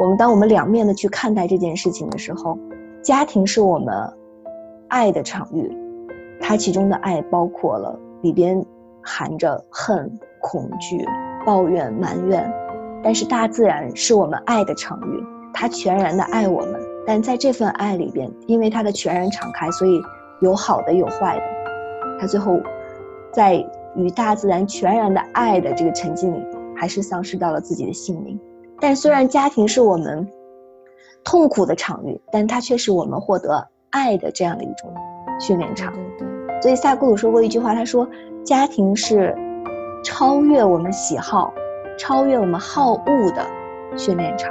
我们当我们两面的去看待这件事情的时候，家庭是我们爱的场域，它其中的爱包括了里边含着恨、恐惧、抱怨、埋怨，但是大自然是我们爱的场域，它全然的爱我们，但在这份爱里边，因为它的全然敞开，所以有好的有坏的，它最后在与大自然全然的爱的这个沉浸里，还是丧失到了自己的性命。但虽然家庭是我们痛苦的场域，但它却是我们获得爱的这样的一种训练场。对对，所以萨古鲁说过一句话，他说：“家庭是超越我们喜好、超越我们好恶的训练场。”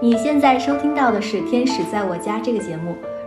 你现在收听到的是《天使在我家》这个节目。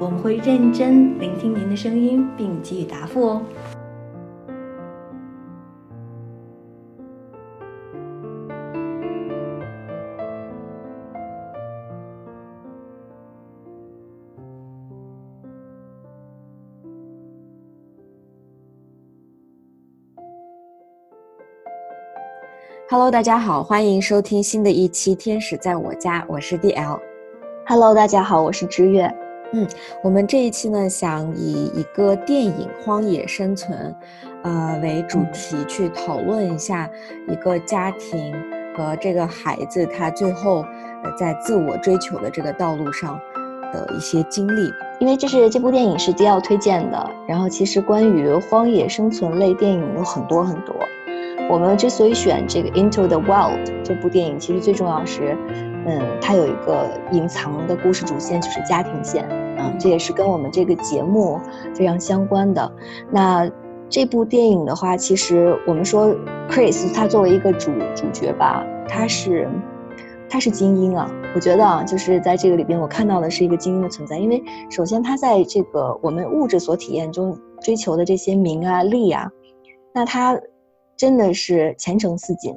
我们会认真聆听您的声音，并给予答复哦。Hello，大家好，欢迎收听新的一期《天使在我家》，我是 DL。Hello，大家好，我是知月。我们这一期呢，想以一个电影《荒野生存》呃为主题去讨论一下一个家庭和这个孩子他最后呃在自我追求的这个道路上的一些经历。因为这是这部电影是迪奥推荐的，然后其实关于荒野生存类电影有很多很多。我们之所以选这个《Into the Wild》这部电影，其实最重要是，嗯，它有一个隐藏的故事主线，就是家庭线，嗯，这也是跟我们这个节目非常相关的。那这部电影的话，其实我们说 Chris 他作为一个主主角吧，他是他是精英啊，我觉得啊，就是在这个里边，我看到的是一个精英的存在，因为首先他在这个我们物质所体验中追求的这些名啊利啊，那他。真的是前程似锦，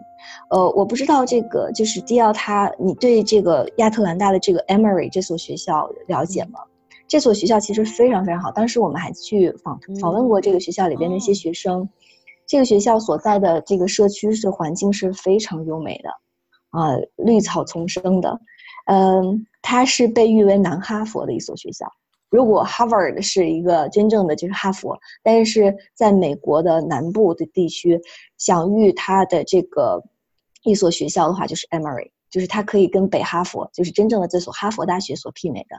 呃，我不知道这个就是迪奥他，你对这个亚特兰大的这个 Emory 这所学校了解吗？这所学校其实非常非常好，当时我们还去访访问过这个学校里边的一些学生，这个学校所在的这个社区是环境是非常优美的，啊、绿草丛生的，嗯，它是被誉为南哈佛的一所学校。如果 Harvard 是一个真正的就是哈佛，但是在美国的南部的地区，享誉它的这个一所学校的话，就是 Emory，就是它可以跟北哈佛，就是真正的这所哈佛大学所媲美的。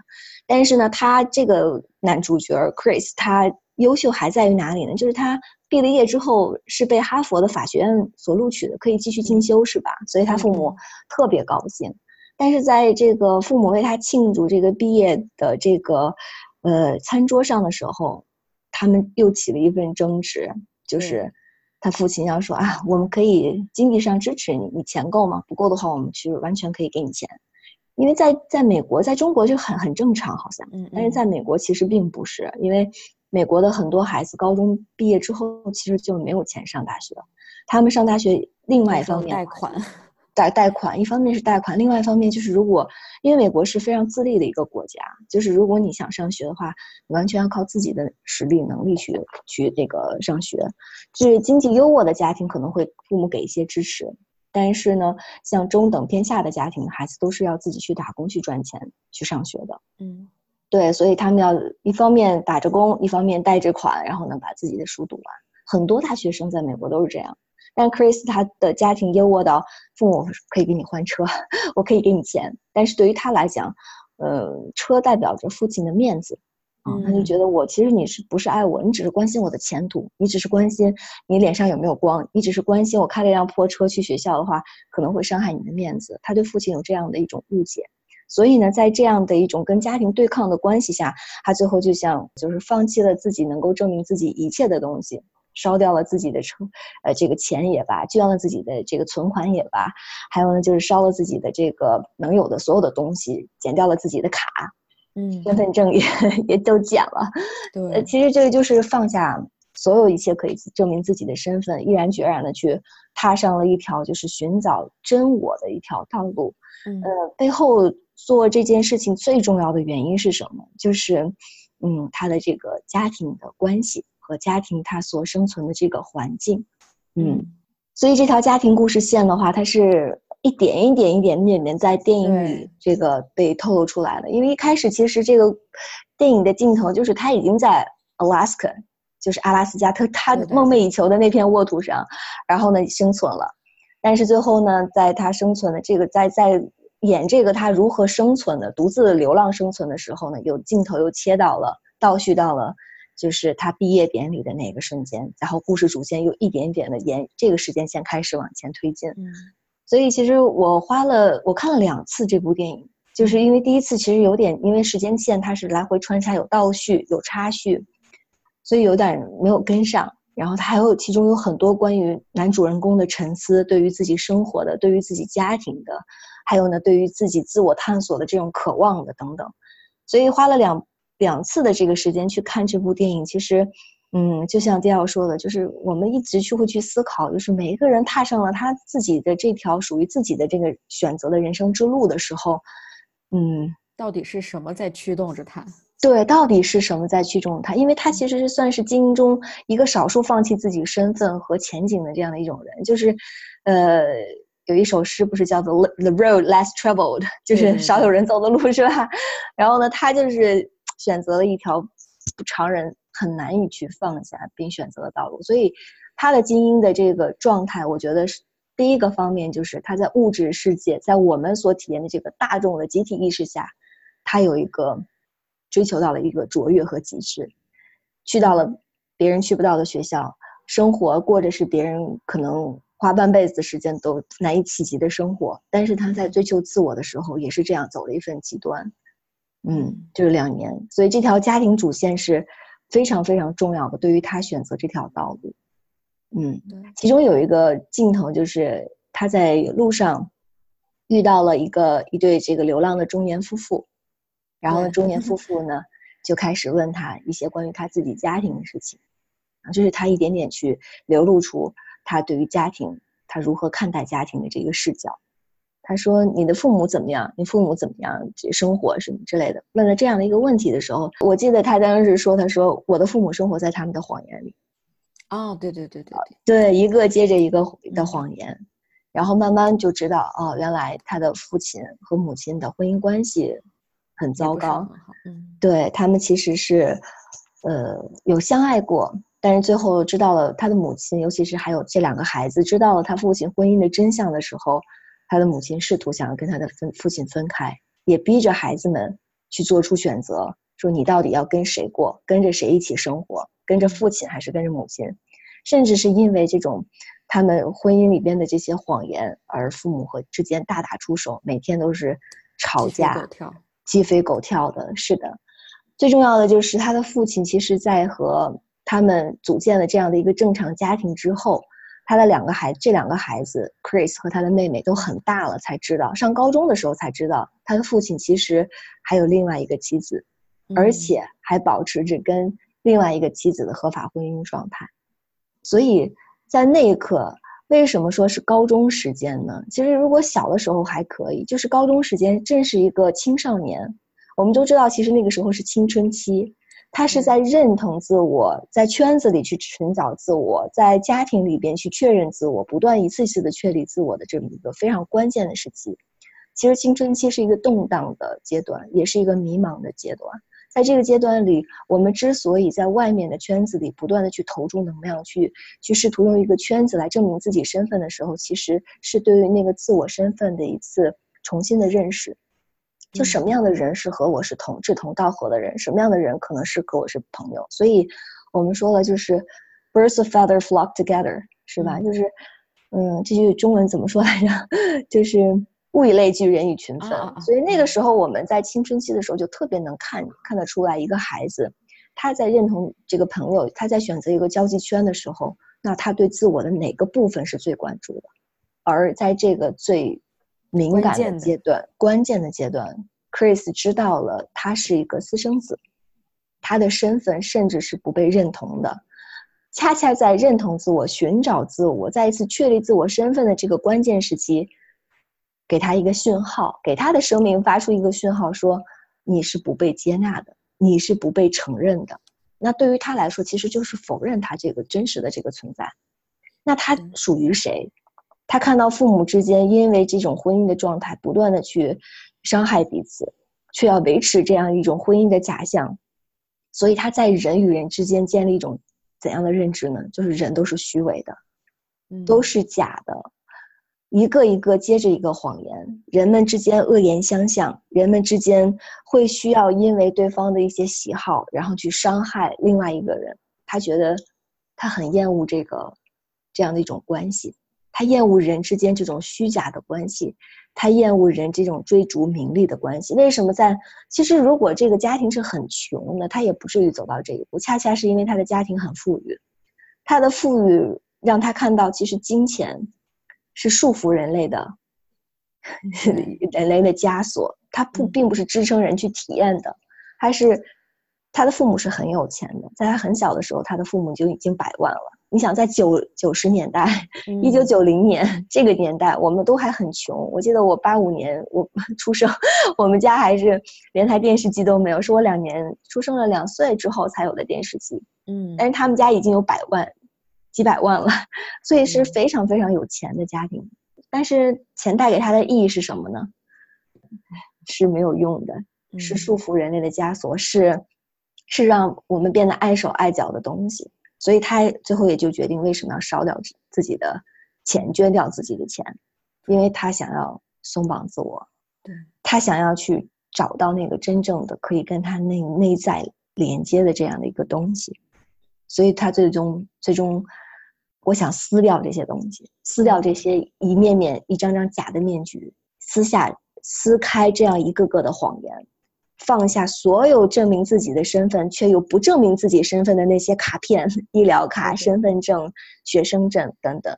但是呢，他这个男主角 Chris，他优秀还在于哪里呢？就是他毕了业之后是被哈佛的法学院所录取的，可以继续进修，是吧？所以他父母特别高兴。但是在这个父母为他庆祝这个毕业的这个，呃，餐桌上的时候，他们又起了一份争执，就是他父亲要说啊，我们可以经济上支持你，你钱够吗？不够的话，我们去完全可以给你钱，因为在在美国，在中国就很很正常，好像，嗯，但是在美国其实并不是，因为美国的很多孩子高中毕业之后其实就没有钱上大学，他们上大学另外一方面贷款。贷贷款，一方面是贷款，另外一方面就是如果，因为美国是非常自立的一个国家，就是如果你想上学的话，你完全要靠自己的实力能力去去这个上学。就是经济优渥的家庭可能会父母给一些支持，但是呢，像中等偏下的家庭，孩子都是要自己去打工去赚钱去上学的。嗯，对，所以他们要一方面打着工，一方面贷着款，然后呢把自己的书读完。很多大学生在美国都是这样。但 Chris 他的家庭优渥到父母可以给你换车，我可以给你钱，但是对于他来讲，呃，车代表着父亲的面子，啊、他就觉得我其实你是不是爱我，你只是关心我的前途，你只是关心你脸上有没有光，你只是关心我开了一辆破车去学校的话可能会伤害你的面子，他对父亲有这样的一种误解。所以呢，在这样的一种跟家庭对抗的关系下，他最后就像就是放弃了自己能够证明自己一切的东西，烧掉了自己的车，呃，这个钱也罢，捐了自己的这个存款也罢，还有呢，就是烧了自己的这个能有的所有的东西，剪掉了自己的卡，嗯，身份证也也都剪了。对，呃，其实这个就是放下所有一切可以证明自己的身份，毅然决然的去踏上了一条就是寻找真我的一条道路。嗯呃，背后做这件事情最重要的原因是什么？就是，嗯，他的这个家庭的关系和家庭他所生存的这个环境，嗯，所以这条家庭故事线的话，它是一点一点、一点点点在电影里这个被透露出来的。因为一开始其实这个电影的镜头就是他已经在 Alaska，就是阿拉斯加，他他梦寐以求的那片沃土上，然后呢生存了。但是最后呢，在他生存的这个在在演这个他如何生存的独自流浪生存的时候呢，有镜头又切到了倒叙到了，就是他毕业典礼的那个瞬间，然后故事主线又一点点的沿这个时间线开始往前推进。嗯所以其实我花了我看了两次这部电影，就是因为第一次其实有点因为时间线它是来回穿插，有倒叙有插叙，所以有点没有跟上。然后它还有其中有很多关于男主人公的沉思，对于自己生活的，对于自己家庭的，还有呢对于自己自我探索的这种渴望的等等。所以花了两两次的这个时间去看这部电影，其实。嗯，就像迪奥说的，就是我们一直去会去思考，就是每一个人踏上了他自己的这条属于自己的这个选择的人生之路的时候，嗯，到底是什么在驱动着他？对，到底是什么在驱动他？因为他其实是算是精英中一个少数放弃自己身份和前景的这样的一种人，就是，呃，有一首诗不是叫做 “The road less traveled”，就是少有人走的路，是吧？然后呢，他就是选择了一条常人很难以去放下并选择的道路，所以他的精英的这个状态，我觉得是第一个方面，就是他在物质世界，在我们所体验的这个大众的集体意识下，他有一个追求到了一个卓越和极致，去到了别人去不到的学校，生活过着是别人可能花半辈子时间都难以企及的生活，但是他在追求自我的时候，也是这样走了一份极端。嗯，就是两年，所以这条家庭主线是非常非常重要的，对于他选择这条道路。嗯，对其中有一个镜头就是他在路上遇到了一个一对这个流浪的中年夫妇，然后呢，中年夫 妇呢就开始问他一些关于他自己家庭的事情，啊，就是他一点点去流露出他对于家庭他如何看待家庭的这个视角。他说：“你的父母怎么样？你父母怎么样？生活什么之类的？”问了这样的一个问题的时候，我记得他当时说：“他说我的父母生活在他们的谎言里。”哦，对对对对对，对，一个接着一个的谎言，然后慢慢就知道，哦，原来他的父亲和母亲的婚姻关系很糟糕嗯对他们其实是，呃，有相爱过，但是最后知道了他的母亲，尤其是还有这两个孩子知道了他父亲婚姻的真相的时候，他的母亲试图想要跟他的分父亲分开，也逼着孩子们去做出选择，说你到底要跟谁过，跟着谁一起生活，跟着父亲还是跟着母亲，甚至是因为这种他们婚姻里边的这些谎言，而父母和之间大打出手，每天都是吵架鸡飞狗跳的。是的，最重要的就是他的父亲，其实在和他们组建了这样的一个正常家庭之后，他的两个孩，这两个孩子 Chris 和他的妹妹都很大了，才知道上高中的时候才知道，他的父亲其实还有另外一个妻子，而嗯且还保持着跟另外一个妻子的合法婚姻状态。所以在那一刻，为什么说是高中时间呢？其实如果小的时候还可以，就是高中时间正是一个青少年。我们都知道，其实那个时候是青春期，他是在认同自我，在圈子里去寻找自我，在家庭里边去确认自我，不断一次次的确立自我的这么一个非常关键的时期。其实青春期是一个动荡的阶段，也是一个迷茫的阶段。在这个阶段里，我们之所以在外面的圈子里不断的去投注能量，去去试图用一个圈子来证明自己身份的时候，其实是对于那个自我身份的一次重新的认识。就什么样的人是和我是同志同道合的人，什么样的人可能是和我是朋友。所以，我们说了，就是 birds of feather flock together，是吧？嗯就是，嗯，这句中文怎么说来着？就是物以类聚，人以群分。啊啊啊所以那个时候我们在青春期的时候就特别能看看得出来，一个孩子他在认同这个朋友，他在选择一个交际圈的时候，那他对自我的哪个部分是最关注的？而在这个最敏感的阶段、关键的阶段，Chris 知道了他是一个私生子，他的身份甚至是不被认同的。恰恰在认同自我、寻找自我、再一次确立自我身份的这个关键时期，给他一个讯号，给他的生命发出一个讯号，说你是不被接纳的，你是不被承认的。那对于他来说，其实就是否认他这个真实的这个存在。那他属于谁？他看到父母之间因为这种婚姻的状态不断的去伤害彼此，却要维持这样一种婚姻的假象，所以他在人与人之间建立一种。怎样的认知呢？就是人都是虚伪的，都是假的，一个一个接着一个谎言。人们之间恶言相向，人们之间会需要因为对方的一些喜好，然后去伤害另外一个人。他觉得他很厌恶这个这样的一种关系，他厌恶人之间这种虚假的关系。他厌恶人这种追逐名利的关系。为什么在其实，如果这个家庭是很穷的，他也不至于走到这一步。恰恰是因为他的家庭很富裕，他的富裕让他看到，其实金钱是束缚人类的，人类的枷锁。他不并不是支撑人去体验的，还是他的父母是很有钱的。在他很小的时候，他的父母就已经百万了。你想在九九十年代，一九九零年这个年代，我们都还很穷。我记得我八五年我 出生，我们家还是连台电视机都没有，是我两年出生了两岁之后才有的电视机。嗯，但是他们家已经有百万、几百万了，所以是非常非常有钱的家庭。但是钱带给他的意义是什么呢？是没有用的，是束缚人类的枷锁，是是让我们变得碍手碍脚的东西。所以他最后也就决定为什么要烧掉自己的钱，捐掉自己的钱，因为他想要松绑自我，对他想要去找到那个真正的可以跟他内内在连接的这样的一个东西，所以他最终最终，我想撕掉这些东西，撕掉这些一面面一张张假的面具，撕下撕开这样一个个的谎言。放下所有证明自己的身份却又不证明自己身份的那些卡片、医疗卡、身份证、学生证等等，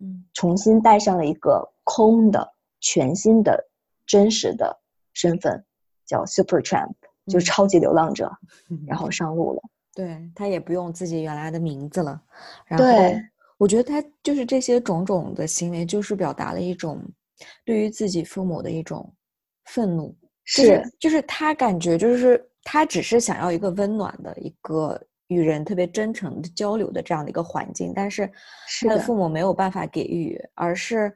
嗯，重新带上了一个空的、全新的、真实的身份，叫 Super Tramp，就是超级流浪者，然后上路了。对他也不用自己原来的名字了。然后我觉得他就是这些种种的行为，就是表达了一种对于自己父母的一种愤怒。是，就是他感觉，就是他只是想要一个温暖的一个与人特别真诚的交流的这样的一个环境，但是他的父母没有办法给予，而是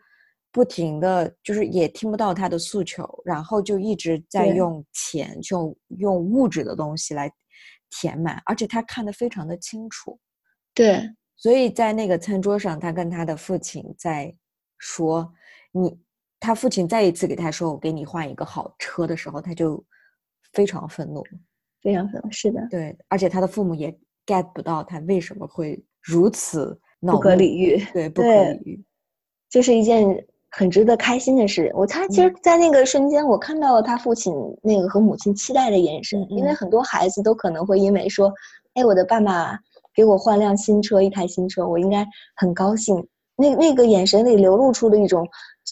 不停的就是也听不到他的诉求，然后就一直在用钱，就用物质的东西来填满，而且他看得非常的清楚。对，所以在那个餐桌上，他跟他的父亲在说你。他父亲再一次给他说：“我给你换一个好车的时候，他就非常愤怒，非常愤怒。是的，对，而且他的父母也 get 不到他为什么会如此不可理喻，对，不可理喻，这是一件很值得开心的事。我他其实，在那个瞬间，我看到了他父亲那个和母亲期待的眼神，因为很多孩子都可能会因为说：‘哎，我的爸爸给我换辆新车，一台新车，我应该很高兴。’那那个眼神里流露出的一种。”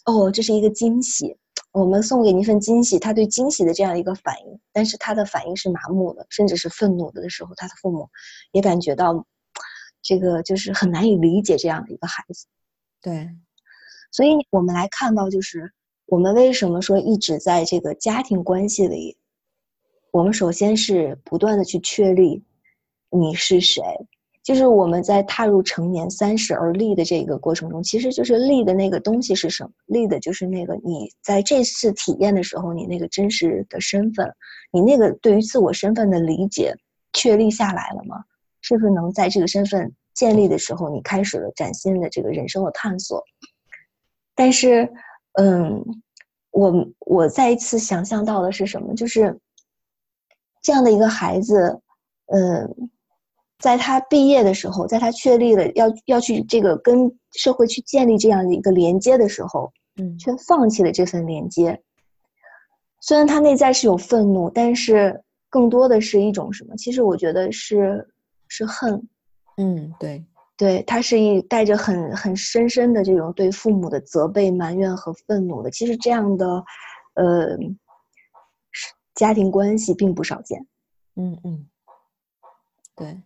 哦，这是一个惊喜，我们送给你一份惊喜。他对惊喜的这样一个反应，但是他的反应是麻木的，甚至是愤怒的的时候，他的父母也感觉到这个就是很难以理解这样的一个孩子。对，所以我们来看到，就是我们为什么说一直在这个家庭关系里，我们首先是不断的去确立你是谁。就是我们在踏入成年三十而立的这个过程中，其实就是立的那个东西是什么？立的就是那个你在这次体验的时候，你那个真实的身份，你那个对于自我身份的理解确立下来了吗？是不是能在这个身份建立的时候，你开始了崭新的这个人生的探索？但是，嗯，我我再一次想象到的是什么？就是这样的一个孩子，嗯。在他毕业的时候，在他确立了要要去这个跟社会去建立这样的一个连接的时候，嗯，却放弃了这份连接。虽然他内在是有愤怒，但是更多的是一种什么？其实我觉得是是恨，嗯，对，对，他是一带着很很深深的这种对父母的责备、埋怨和愤怒的。其实这样的，呃，家庭关系并不少见。嗯嗯，对，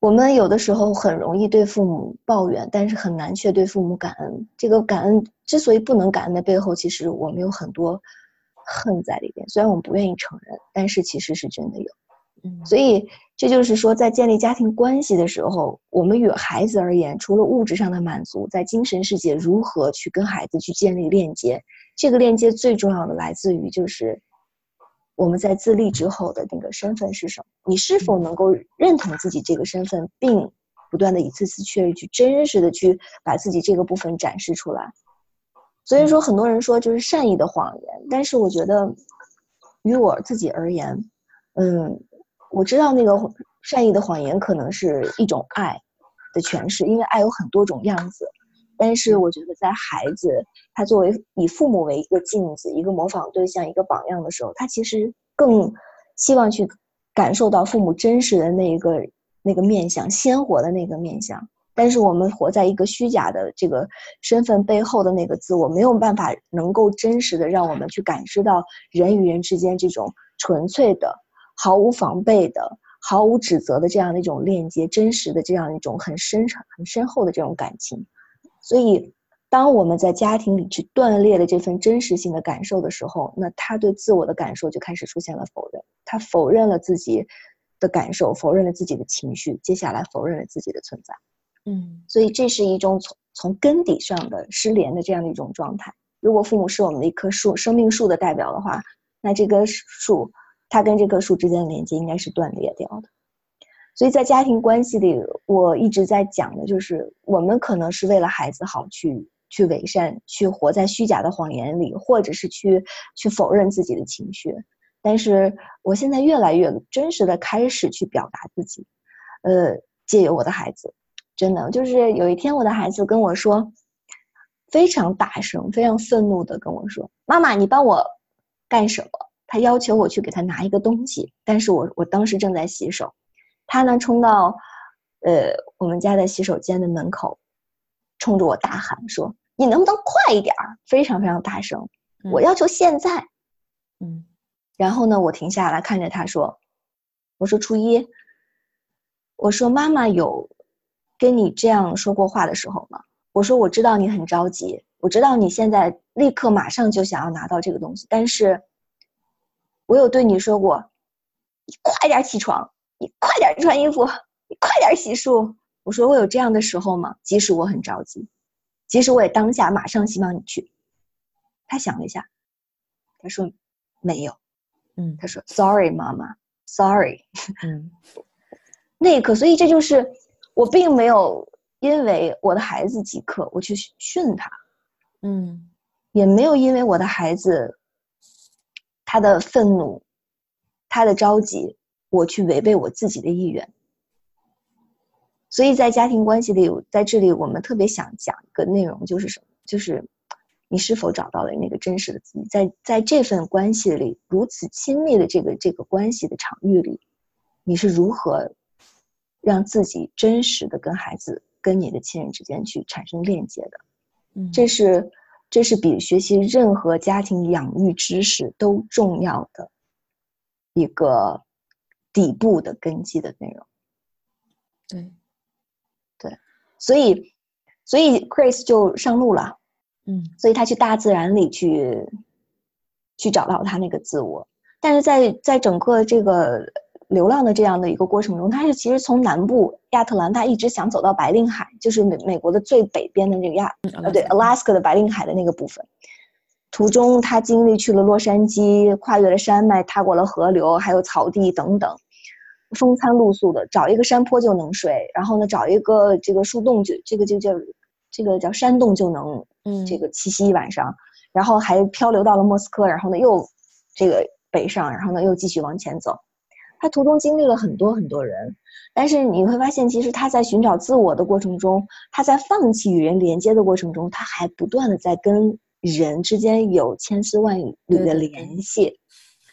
我们有的时候很容易对父母抱怨，但是很难却对父母感恩。这个感恩之所以不能感恩的背后，其实我们有很多。恨在里边，虽然我们不愿意承认，但是其实是真的有。嗯，所以这就是说，在建立家庭关系的时候，我们与孩子而言，除了物质上的满足，在精神世界如何去跟孩子去建立链接？这个链接最重要的来自于就是我们在自立之后的那个身份是什么？你是否能够认同自己这个身份，并不断的一次次确认，去真实的去把自己这个部分展示出来？所以说，很多人说就是善意的谎言，但是我觉得，于我自己而言，嗯，我知道那个善意的谎言可能是一种爱的诠释，因为爱有很多种样子。但是我觉得，在孩子他作为以父母为一个镜子、一个模仿对象、一个榜样的时候，他其实更希望去感受到父母真实的那一个那个面相、鲜活的那个面相。但是我们活在一个虚假的这个身份背后的那个自我，没有办法能够真实的让我们去感知到人与人之间这种纯粹的、毫无防备的、毫无指责的这样的一种链接，真实的这样一种很深沉、很深厚的这种感情。所以，当我们在家庭里去断裂了这份真实性的感受的时候，那他对自我的感受就开始出现了否认，他否认了自己的感受，否认了自己的情绪，接下来否认了自己的存在。嗯，所以这是一种从从根底上的失联的这样的一种状态。如果父母是我们的一棵树，生命树的代表的话，那这棵树它跟这棵树之间的连接应该是断裂掉的。所以在家庭关系里，我一直在讲的就是，我们可能是为了孩子好去去伪善，去活在虚假的谎言里，或者是去去否认自己的情绪。但是我现在越来越真实的开始去表达自己，呃，借由我的孩子。真的，就是有一天我的孩子跟我说，非常大声、非常愤怒的跟我说：“妈妈，你帮我干什么？”他要求我去给他拿一个东西，但是我我当时正在洗手，他呢冲到，呃，我们家的洗手间的门口，冲着我大喊说：“你能不能快一点儿？”非常非常大声，我要求现在。嗯，然后呢，我停下来看着他说：“我说初一，我说妈妈有。”跟你这样说过话的时候吗？我说我知道你很着急，我知道你现在立刻马上就想要拿到这个东西，但是，我有对你说过，你快点起床，你快点穿衣服，你快点洗漱。我说我有这样的时候吗？即使我很着急，即使我也当下马上希望你去。他想了一下，他说没有，嗯，他说 Sorry，妈妈，Sorry，嗯，那一刻，所以这就是。我并没有因为我的孩子即刻，我去训他，嗯，也没有因为我的孩子他的愤怒，他的着急，我去违背我自己的意愿。所以在家庭关系里，在这里我们特别想讲一个内容，就是什么？就是你是否找到了那个真实的自己？在在这份关系里，如此亲密的这个这个关系的场域里，你是如何？让自己真实的跟孩子、跟你的亲人之间去产生链接的，嗯，这是这是比学习任何家庭养育知识都重要的一个底部的根基的内容。对，对，所以所以 Chris 就上路了，嗯，所以他去大自然里去去找到他那个自我，但是在在整个这个。流浪的这样的一个过程中，他是其实从南部亚特兰大一直想走到白令海，就是美美国的最北边的那个亚，呃，对，Alaska 的白令海的那个部分。途中，他经历去了洛杉矶，跨越了山脉，踏过了河流，还有草地等等，风餐露宿的，找一个山坡就能睡，然后呢，找一个这个树洞就这个就叫这个叫山洞就能，嗯，这个栖息一晚上，然后还漂流到了莫斯科，然后呢又这个北上，然后呢又继续往前走。他途中经历了很多很多人，但是你会发现，其实他在寻找自我的过程中，他在放弃与人连接的过程中，他还不断的在跟人之间有千丝万缕的联系。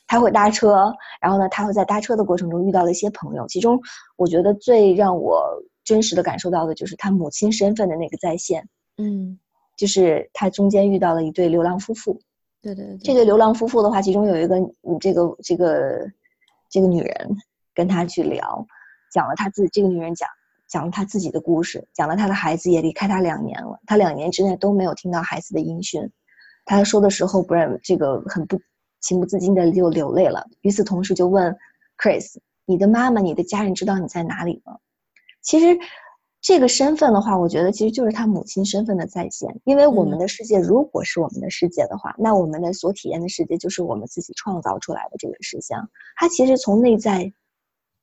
他会搭车，然后呢，他会在搭车的过程中遇到了一些朋友，其中我觉得最让我真实的感受到的就是他母亲身份的那个再现。嗯，就是他中间遇到了一对流浪夫妇。对对对，这对流浪夫妇的话，其中有一个，嗯，这个这个这个女人跟他去聊，讲了他自己，这个女人讲讲了他自己的故事，讲了他的孩子也离开他两年了，他两年之内都没有听到孩子的音讯。他说的时候，不然这个很不情不自禁的就流泪了。与此同时，就问 Chris：“ 你的妈妈、你的家人知道你在哪里吗？”其实，这个身份的话，我觉得其实就是他母亲身份的再现。因为我们的世界如果是我们的世界的话，那我们的所体验的世界就是我们自己创造出来的这个实相。他其实从内在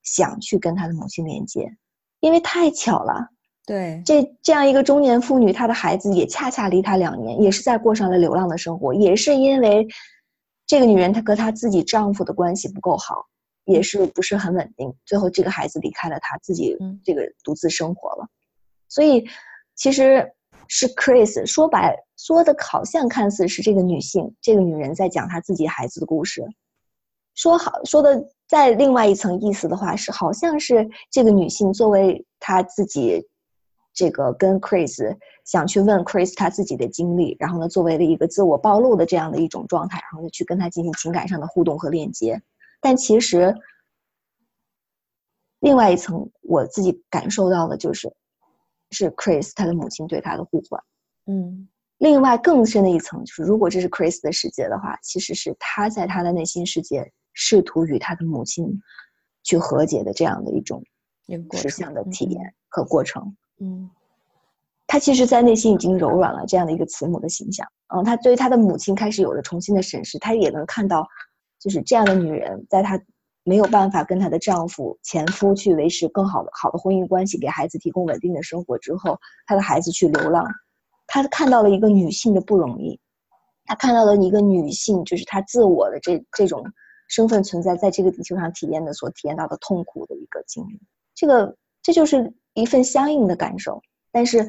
想去跟他的母亲连接，因为太巧了。对，这这样一个中年妇女，她的孩子也恰恰离她两年，也是在过上了流浪的生活，也是因为这个女人她和她自己丈夫的关系不够好，也是不是很稳定，最后这个孩子离开了她，自己这个独自生活了。所以其实是 Chris 说白说的，好像看似是这个女性，这个女人在讲她自己孩子的故事，说好说的在另外一层意思的话是，好像是这个女性作为她自己。这个跟 Chris 想去问 Chris 他自己的经历，然后呢，作为了一个自我暴露的这样的一种状态，然后呢，去跟他进行情感上的互动和链接。但其实，另外一层我自己感受到的就是，是 Chris 他的母亲对他的呼唤。嗯，另外更深的一层就是，如果这是 Chris 的世界的话，其实是他在他的内心世界试图与他的母亲去和解的这样的一种实相的体验和过程。嗯，他其实，在内心已经柔软了这样的一个慈母的形象。嗯，他对于他的母亲开始有了重新的审视，他也能看到，就是这样的女人，在她没有办法跟她的丈夫、前夫去维持更好的好的婚姻关系，给孩子提供稳定的生活之后，她的孩子去流浪，他看到了一个女性的不容易，他看到了一个女性，就是她自我的这这种身份存在在这个地球上体验的所体验到的痛苦的一个经历。这个，这就是。一份相应的感受，但是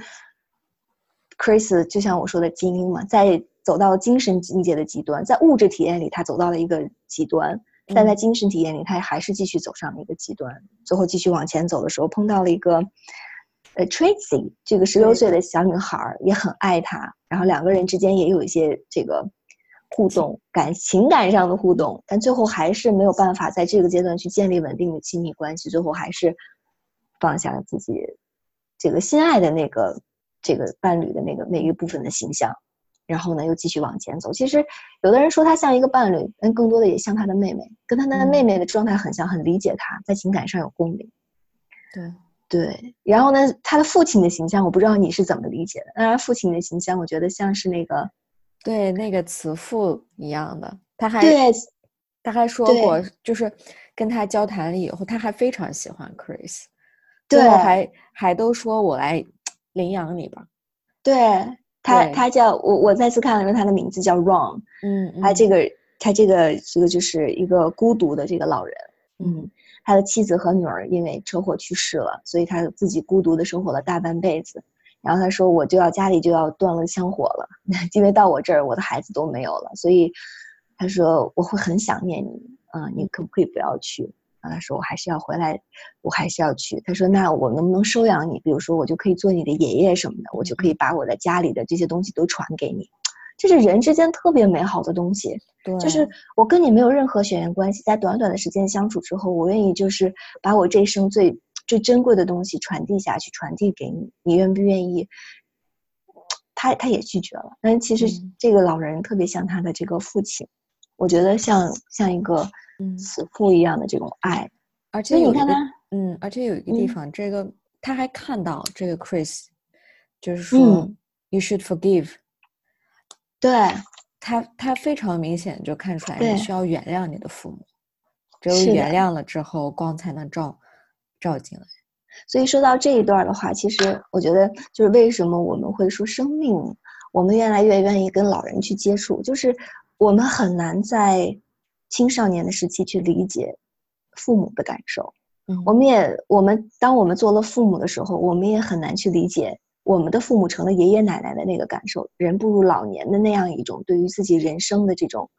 ，Chris 就像我说的精英嘛，在走到精神境界的极端，在物质体验里他走到了一个极端，但在精神体验里他还是继续走上了一个极端，最后继续往前走的时候碰到了一个，呃，Tracy 这个十六岁的小女孩也很爱他，然后两个人之间也有一些这个互动感情感上的互动，但最后还是没有办法在这个阶段去建立稳定的亲密关系，最后还是。放下了自己这个心爱的那个这个伴侣的那个那一部分的形象，然后呢又继续往前走。其实有的人说他像一个伴侣，但更多的也像他的妹妹，跟他的妹妹的状态很像，很理解他，在情感上有共鸣。对对，然后呢，他的父亲的形象，我不知道你是怎么理解的。当然，父亲的形象，我觉得像是那个对那个慈父一样的。他还对，他还说过，就是跟他交谈了以后，他还非常喜欢 Chris。对，还还都说我来领养你吧。对他，他叫我，我再次看了时候，他的名字叫 Ron。嗯，他这个，他这个，这个就是一个孤独的这个老人。嗯，他的妻子和女儿因为车祸去世了，所以他自己孤独的生活了大半辈子。然后他说，我就要家里就要断了香火了，因为到我这儿，我的孩子都没有了。所以他说我会很想念你啊，你可不可以不要去？他说：“我还是要回来，我还是要去。”他说：“那我能不能收养你？比如说，我就可以做你的爷爷什么的，我就可以把我的家里的这些东西都传给你。这是人之间特别美好的东西。对，就是我跟你没有任何血缘关系，在短短的时间相处之后，我愿意就是把我这一生最最珍贵的东西传递下去，传递给你。你愿不愿意？”他他也拒绝了。但其实这个老人特别像他的这个父亲，我觉得像像一个。慈父一样的这种爱，而且你看他，嗯，而且有一个地方，这个他还看到这个 Chris，就是说，You should forgive。对他，他非常明显就看出来，你需要原谅你的父母，只有原谅了之后，光才能照照进来。所以说到这一段的话，其实我觉得就是为什么我们会说生命，我们越来越愿意跟老人去接触，就是我们很难在。青少年的时期去理解父母的感受，嗯，我们也我们当我们做了父母的时候，我们也很难去理解我们的父母成了爷爷奶奶的那个感受，人步入老年的那样一种对于自己人生的这种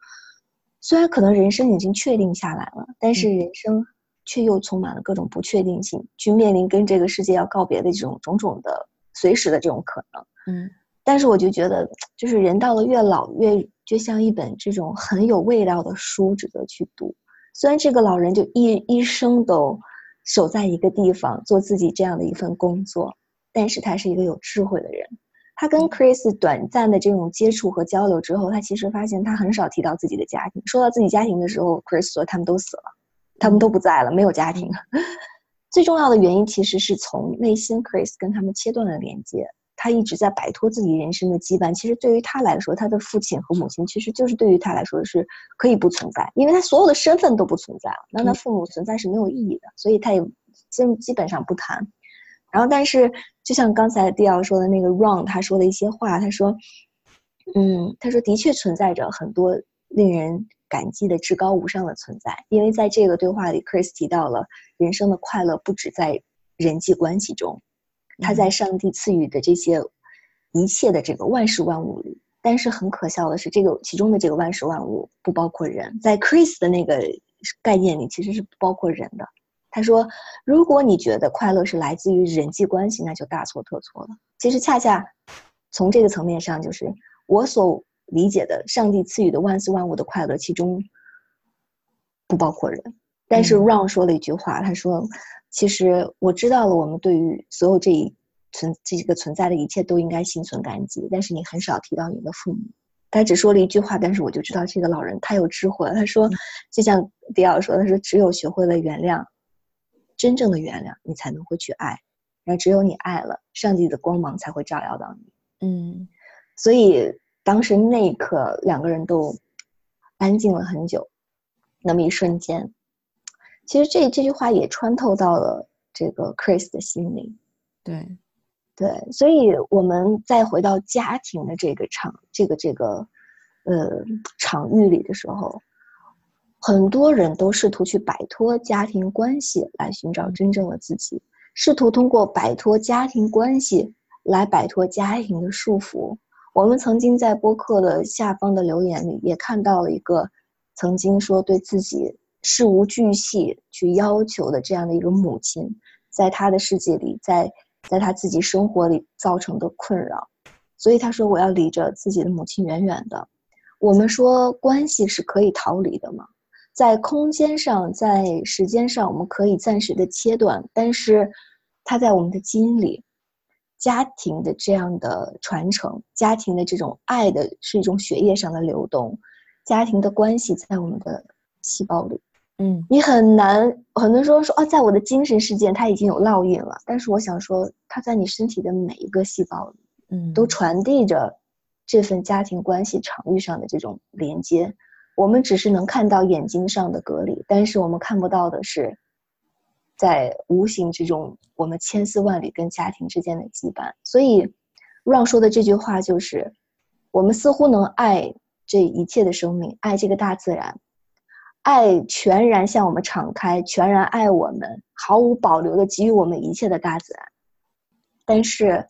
虽然可能人生已经确定下来了，但是人生却又充满了各种不确定性，去面临跟这个世界要告别的这种种种的随时的这种可能。嗯，但是我就觉得，就是人到了越老越，就像一本这种很有味道的书，值得去读。虽然这个老人就一一生都守在一个地方做自己这样的一份工作，但是他是一个有智慧的人。他跟 Chris 短暂的这种接触和交流之后，他其实发现他很少提到自己的家庭。说到自己家庭的时候，Chris 说他们都死了，他们都不在了，没有家庭。最重要的原因其实是从内心，Chris 跟他们切断了连接。他一直在摆脱自己人生的羁绊。其实对于他来说，他的父亲和母亲其实就是对于他来说是可以不存在，因为他所有的身份都不存在了。那他父母存在是没有意义的，所以他也基基本上不谈。然后，但是就像刚才迪奥说的那个 Ron，他说的一些话，他说，嗯，他说的确存在着很多令人感激的至高无上的存在，因为在这个对话里，Chris 提到了人生的快乐不止在人际关系中，他在上帝赐予的这些一切的这个万事万物里。但是很可笑的是，这个其中的这个万事万物不包括人，在 Chris 的那个概念里，其实是不包括人的。他说：“如果你觉得快乐是来自于人际关系，那就大错特错了。其实恰恰从这个层面上，就是我所理解的上帝赐予的万事万物的快乐，其中不包括人。但是 Ron 说了一句话，他说：‘其实我知道了，我们对于所有这一存这个存在的一切都应该心存感激。’但是你很少提到你的父母。他只说了一句话，但是我就知道这个老人太有智慧了。他说，就像迪奥说，他说只有学会了原谅。”真正的原谅，你才能会去爱，然后只有你爱了，上帝的光芒才会照耀到你。嗯，所以当时那一刻，两个人都安静了很久。那么一瞬间，其实这这句话也穿透到了这个 Chris 的心里。对，对，所以我们再回到家庭的这个场，这个这个呃场域里的时候。很多人都试图去摆脱家庭关系来寻找真正的自己，试图通过摆脱家庭关系来摆脱家庭的束缚。我们曾经在播客的下方的留言里也看到了一个曾经说对自己事无巨细去要求的这样的一个母亲，在她的世界里，在在她自己生活里造成的困扰，所以她说我要离着自己的母亲远远的。我们说关系是可以逃离的吗？在空间上，在时间上，我们可以暂时的切断，但是它在我们的基因里，家庭的这样的传承，家庭的这种爱的是一种血液上的流动，家庭的关系在我们的细胞里。嗯，你很难，很多人说说哦，在我的精神世界，它已经有烙印了，但是我想说，它在你身体的每一个细胞里，嗯，都传递着这份家庭关系场域上的这种连接。我们只是能看到眼睛上的隔离，但是我们看不到的是，在无形之中，我们千丝万缕跟家庭之间的羁绊。所以，Ron 说的这句话就是：我们似乎能爱这一切的生命，爱这个大自然，爱全然向我们敞开，全然爱我们，毫无保留的给予我们一切的大自然。但是，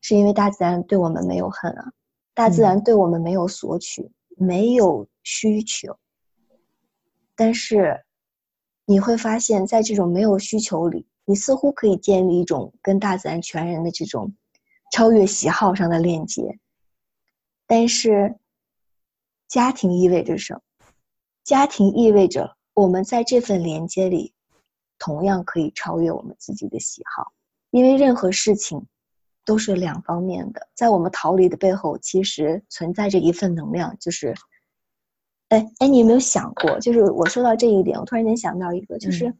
是因为大自然对我们没有恨啊，大自然对我们没有索取，没有。需求，但是你会发现在这种没有需求里，你似乎可以建立一种跟大自然全然的这种超越喜好上的链接。但是，家庭意味着什么？家庭意味着我们在这份连接里，同样可以超越我们自己的喜好，因为任何事情都是两方面的。在我们逃离的背后，其实存在着一份能量，就是。哎哎，你有没有想过？就是我说到这一点，我突然间想到一个，就是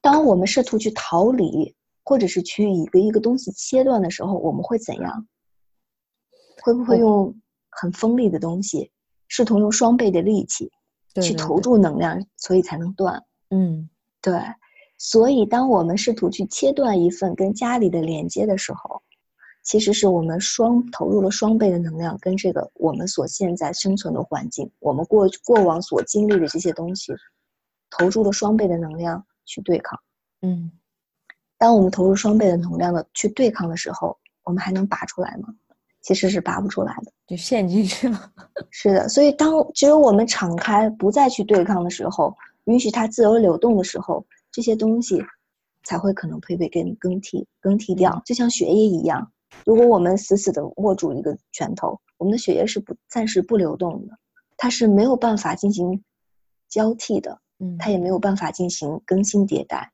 当我们试图去逃离，或者是去一个一个东西切断的时候，我们会怎样？会不会用很锋利的东西，试图用双倍的力气去投注能量，所以才能断？嗯，对。所以，当我们试图去切断一份跟家里的连接的时候，其实是我们双投入了双倍的能量，跟这个我们所现在生存的环境，我们过过往所经历的这些东西，投入了双倍的能量去对抗。嗯，当我们投入双倍的能量的去对抗的时候，我们还能拔出来吗？其实是拔不出来的，就陷进去了。是的，所以当只有我们敞开，不再去对抗的时候，允许它自由流动的时候，这些东西才会可能会被更更替更替掉。就像血液一样，如果我们死死的握住一个拳头，我们的血液是不暂时不流动的，它是没有办法进行交替的，嗯，它也没有办法进行更新迭代。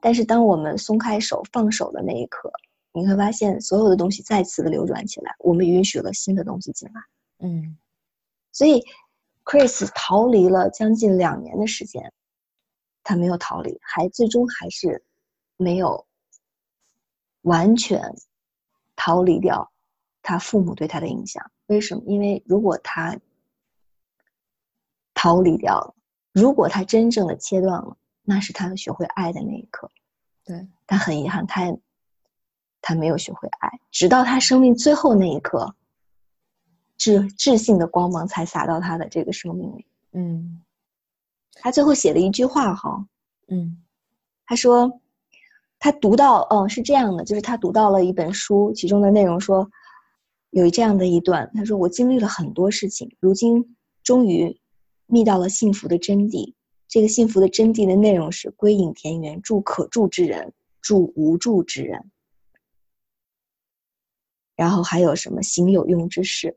但是当我们松开手、放手的那一刻，你会发现所有的东西再次的流转起来，我们允许了新的东西进来。嗯，所以，Chris 逃离了将近两年的时间，他没有逃离，还最终还是没有完全逃离掉他父母对他的影响。为什么？因为如果他逃离掉了，如果他真正的切断了，那是他学会爱的那一刻。对，他很遗憾，他。他没有学会爱，直到他生命最后那一刻，智智性的光芒才洒到他的这个生命里。嗯，他最后写了一句话哈，嗯，他说，他读到，哦，是这样的，就是他读到了一本书，其中的内容说，有这样的一段，他说我经历了很多事情，如今终于觅到了幸福的真谛。这个幸福的真谛的内容是归隐田园，助可助之人，助无助之人。然后还有什么行有用之事？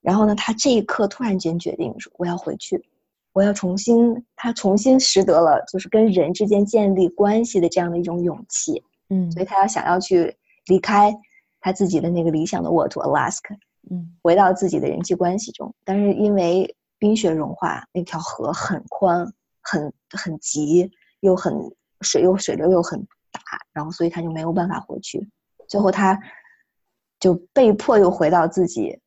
然后呢，他这一刻突然间决定说：“我要回去，我要重新。”他重新拾得了就是跟人之间建立关系的这样的一种勇气。嗯，所以他要想要去离开他自己的那个理想的沃土 Alaska，嗯，回到自己的人际关系中。但是因为冰雪融化，那条河很宽、很很急，又很水又水流又很大，然后所以他就没有办法回去。最后，他就被迫又回到自己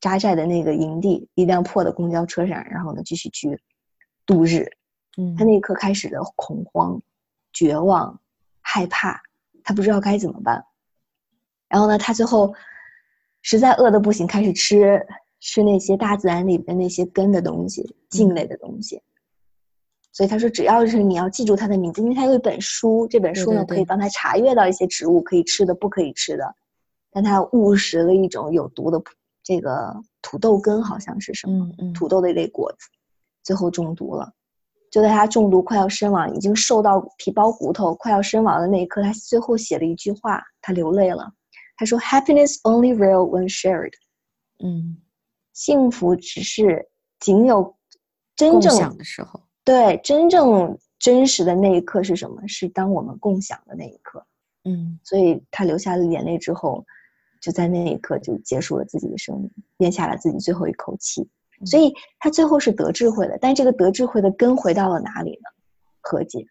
扎寨的那个营地，一辆破的公交车上，然后呢，继续去度日。嗯，他那一刻开始的恐慌、绝望、害怕，他不知道该怎么办。然后呢，他最后实在饿得不行，开始吃吃那些大自然里边那些根的东西、茎类的东西。所以他说，只要是你要记住他的名字，因为他有一本书，这本书呢可以帮他查阅到一些植物可以吃的、不可以吃的。但他误食了一种有毒的这个土豆根，好像是什么土豆的一类果子，最后中毒了。就在他中毒快要身亡，已经瘦到皮包骨头、快要身亡的那一刻，他最后写了一句话，他流泪了。他说：“Happiness only real when shared。”嗯，幸福只是仅有真正想的时候。对，真正真实的那一刻是什么？是当我们共享的那一刻。嗯，所以他流下了眼泪之后，就在那一刻就结束了自己的生命，咽下了自己最后一口气。所以他最后是得智慧的，但这个得智慧的根回到了哪里呢？和解，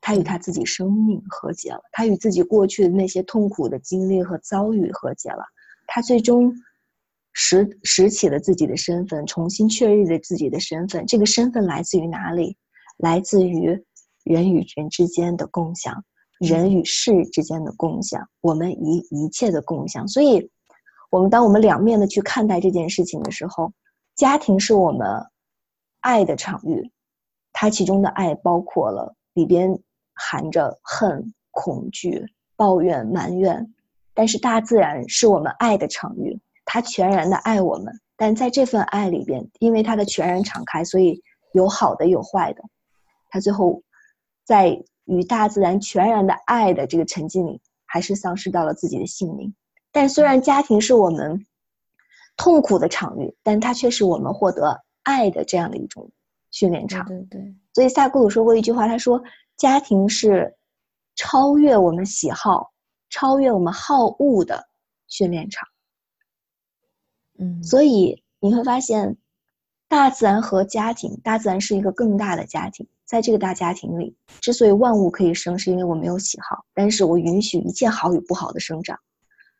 他与他自己生命和解了，他与自己过去的那些痛苦的经历和遭遇和解了，他最终。拾拾起了自己的身份，重新确认了自己的身份。这个身份来自于哪里？来自于人与人之间的共享，人与事之间的共享，我们一一切的共享。所以，我们当我们两面的去看待这件事情的时候，家庭是我们爱的场域，它其中的爱包括了里边含着恨、恐惧、抱怨、埋怨，但是大自然是我们爱的场域。他全然的爱我们，但在这份爱里边，因为他的全然敞开，所以有好的有坏的。他最后在与大自然全然的爱的这个沉浸里，还是丧失到了自己的性命。但虽然家庭是我们痛苦的场域，但它却是我们获得爱的这样的一种训练场。对对。所以萨古鲁说过一句话，他说：“家庭是超越我们喜好、超越我们好恶的训练场。”嗯，所以你会发现，大自然和家庭，大自然是一个更大的家庭。在这个大家庭里，之所以万物可以生，是因为我没有喜好，但是我允许一切好与不好的生长。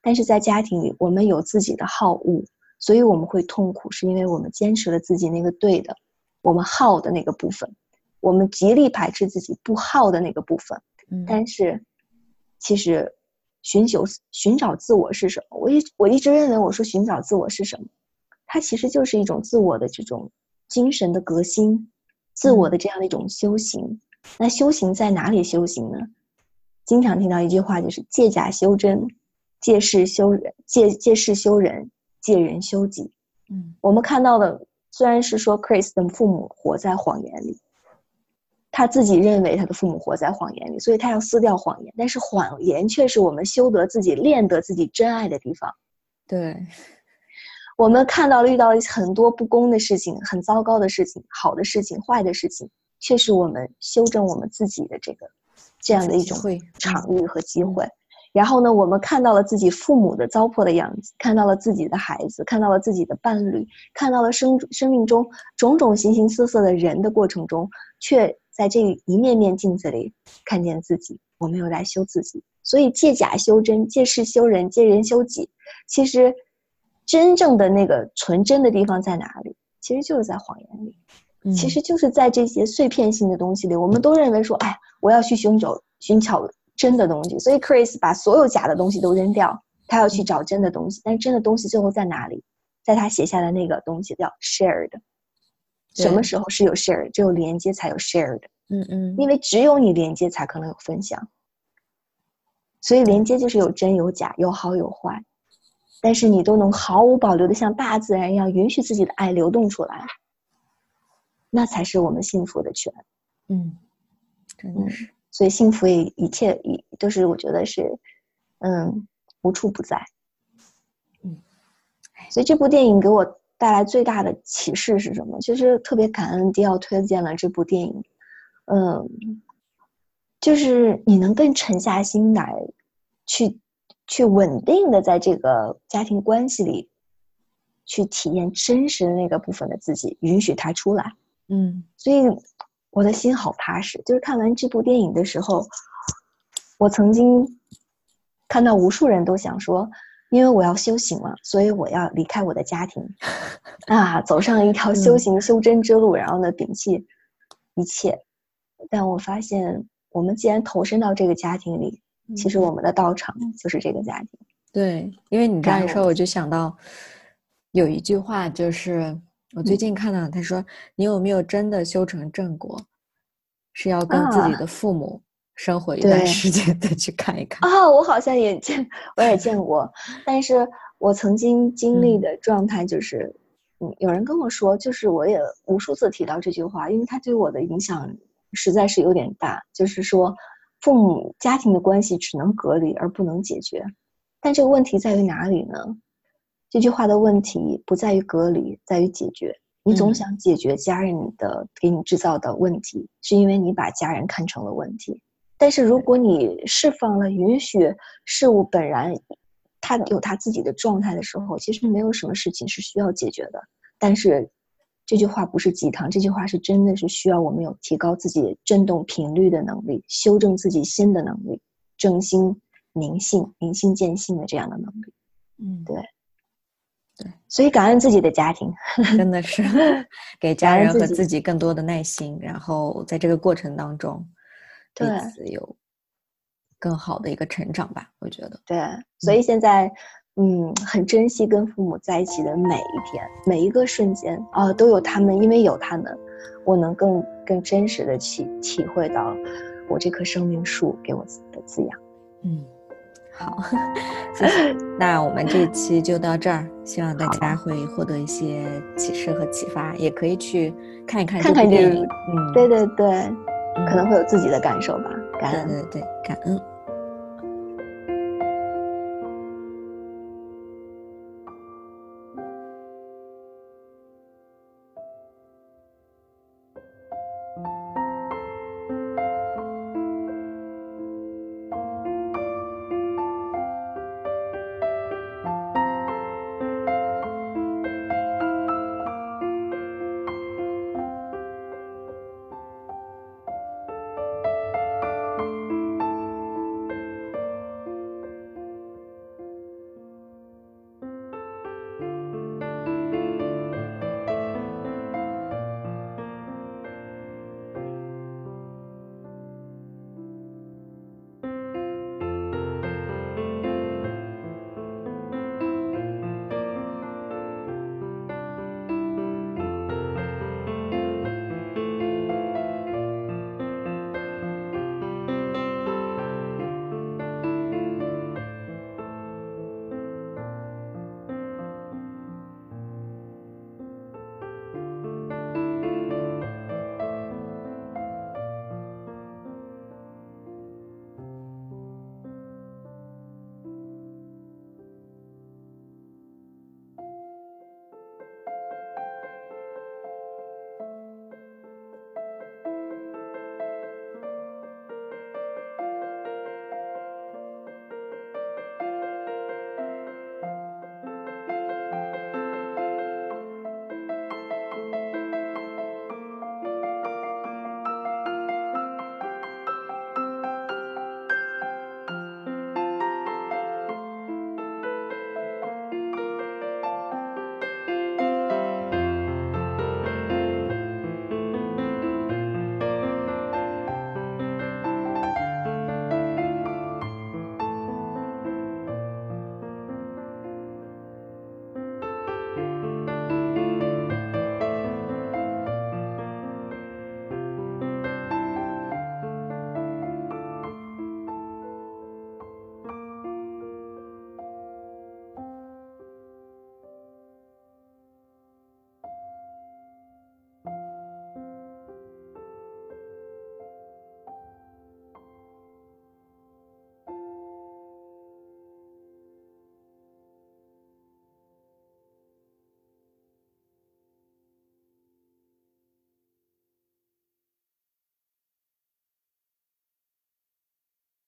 但是在家庭里，我们有自己的好恶，所以我们会痛苦，是因为我们坚持了自己那个对的，我们好的那个部分，我们极力排斥自己不好的那个部分。嗯，但是其实。寻求寻找自我是什么？我一我一直认为，我说寻找自我是什么？它其实就是一种自我的这种精神的革新，自我的这样的一种修行。那修行在哪里修行呢？经常听到一句话，就是借假修真，借事修人，借借事修人，借人修己。嗯，我们看到的虽然是说 Chris 的父母活在谎言里，他自己认为他的父母活在谎言里，所以他要撕掉谎言。但是谎言却是我们修得自己、练得自己真爱的地方。对，我们看到了遇到了很多不公的事情、很糟糕的事情、好的事情、坏的事情，却是我们修正我们自己的这个这样的一种会场域和机会。然后呢，我们看到了自己父母的糟粕的样子，看到了自己的孩子，看到了自己的伴侣，看到了生生命中种种形形色色的人的过程中，却在这一面面镜子里看见自己。我们又在修自己，所以借假修真，借事修人，借人修己。其实，真正的那个纯真的地方在哪里？其实就是在谎言里，其实就是在这些碎片性的东西里。我们都认为说，哎，我要去寻找寻找真的东西，所以 Chris 把所有假的东西都扔掉，他要去找真的东西。但真的东西最后在哪里？在他写下的那个东西叫 shared。什么时候是有 shared？只有连接才有 shared。嗯嗯，因为只有你连接才可能有分享。所以连接就是有真有假，有好有坏。但是你都能毫无保留的像大自然一样允许自己的爱流动出来，那才是我们幸福的泉。嗯，真的是。所以幸福也一切一都是我觉得是，嗯，无处不在。嗯，所以这部电影给我带来最大的启示是什么？其实特别感恩迪奥推荐了这部电影。嗯，就是你能更沉下心来，去。去稳定的在这个家庭关系里，去体验真实的那个部分的自己，允许他出来。嗯，所以我的心好踏实。就是看完这部电影的时候，我曾经看到无数人都想说，因为我要修行嘛，所以我要离开我的家庭，啊，走上一条修行修真之路，然后呢，摒弃一切。但我发现，我们既然投身到这个家庭里。其实我们的道场就是这个家庭。对，因为你这样一说，我就想到有一句话，就是我最近看到，他说：“你有没有真的修成正果？是要跟自己的父母生活一段时间再去看一看。”啊，我好像也见，我也见过。但是我曾经经历的状态就是，嗯，有人跟我说，就是我也无数次提到这句话，因为他对我的影响实在是有点大，就是说。父母家庭的关系只能隔离而不能解决，但这个问题在于哪里呢？这句话的问题不在于隔离，在于解决。你总想解决家人的给你制造的问题，是因为你把家人看成了问题。但是如果你释放了、允许事物本然，它有它自己的状态的时候，其实没有什么事情是需要解决的。但是。这句话不是鸡汤，这句话是真的是需要我们有提高自己振动频率的能力，修正自己心的能力，正心明性、明心见性的这样的能力。嗯，对，对，所以感恩自己的家庭，真的是 给家人和自己更多的耐心，然后在这个过程当中，对有更好的一个成长吧。我觉得，对，所以现在。嗯，很珍惜跟父母在一起的每一天，每一个瞬间啊，都有他们，因为有他们，我能更更真实的去体会到我这棵生命树给我的滋养。嗯，好，谢谢。那我们这一期就到这儿，希望大家会获得一些启示和启发，也可以去看一看看看电影。嗯，对对对，可能会有自己的感受吧。感恩，对对对，感恩。